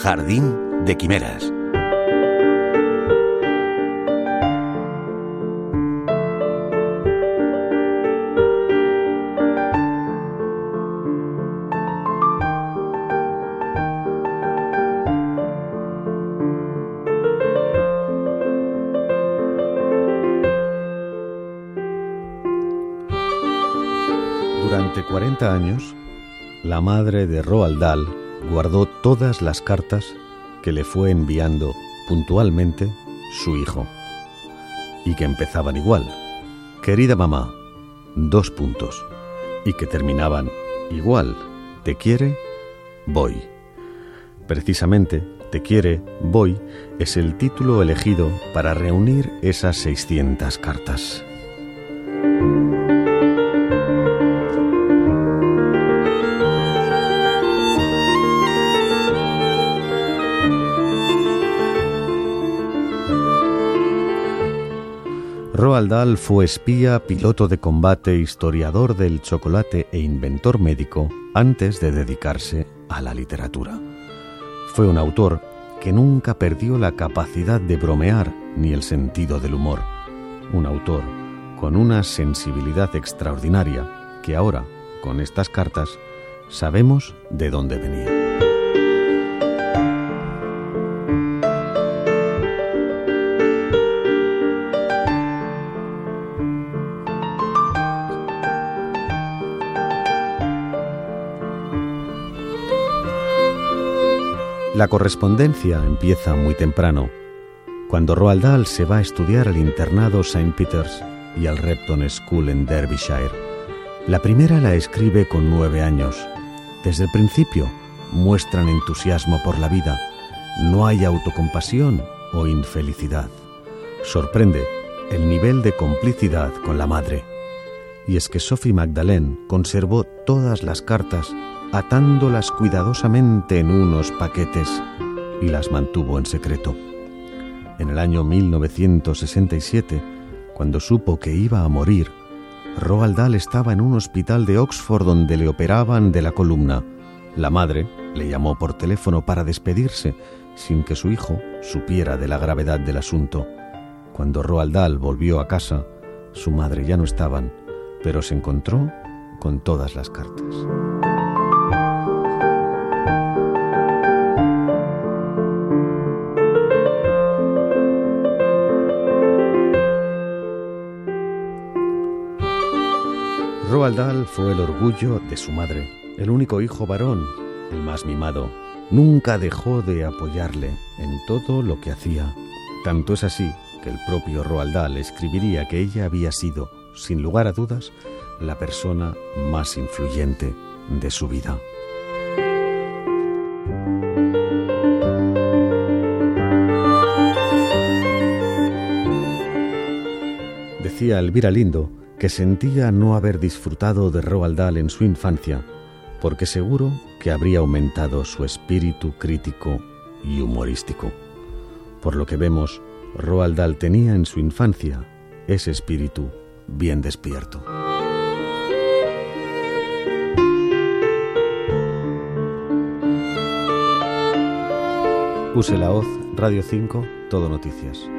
Jardín de Quimeras. Durante 40 años, la madre de Roald Dahl guardó todas las cartas que le fue enviando puntualmente su hijo y que empezaban igual. Querida mamá, dos puntos, y que terminaban igual. Te quiere, voy. Precisamente, Te quiere, voy es el título elegido para reunir esas 600 cartas. Roald Dahl fue espía, piloto de combate, historiador del chocolate e inventor médico antes de dedicarse a la literatura. Fue un autor que nunca perdió la capacidad de bromear ni el sentido del humor. Un autor con una sensibilidad extraordinaria que ahora, con estas cartas, sabemos de dónde venía. La correspondencia empieza muy temprano, cuando Roald Dahl se va a estudiar al internado St. Peter's y al Repton School en Derbyshire. La primera la escribe con nueve años. Desde el principio muestran entusiasmo por la vida. No hay autocompasión o infelicidad. Sorprende el nivel de complicidad con la madre. Y es que Sophie Magdalene conservó todas las cartas atándolas cuidadosamente en unos paquetes y las mantuvo en secreto. En el año 1967, cuando supo que iba a morir, Roald Dahl estaba en un hospital de Oxford donde le operaban de la columna. La madre le llamó por teléfono para despedirse sin que su hijo supiera de la gravedad del asunto. Cuando Roald Dahl volvió a casa, su madre ya no estaban, pero se encontró con todas las cartas. Roald fue el orgullo de su madre, el único hijo varón, el más mimado. Nunca dejó de apoyarle en todo lo que hacía. Tanto es así que el propio Roald escribiría que ella había sido, sin lugar a dudas, la persona más influyente de su vida. Decía Elvira Lindo que sentía no haber disfrutado de Roald Dahl en su infancia, porque seguro que habría aumentado su espíritu crítico y humorístico. Por lo que vemos, Roald Dahl tenía en su infancia ese espíritu bien despierto. Puse la hoz, Radio 5, Todo Noticias.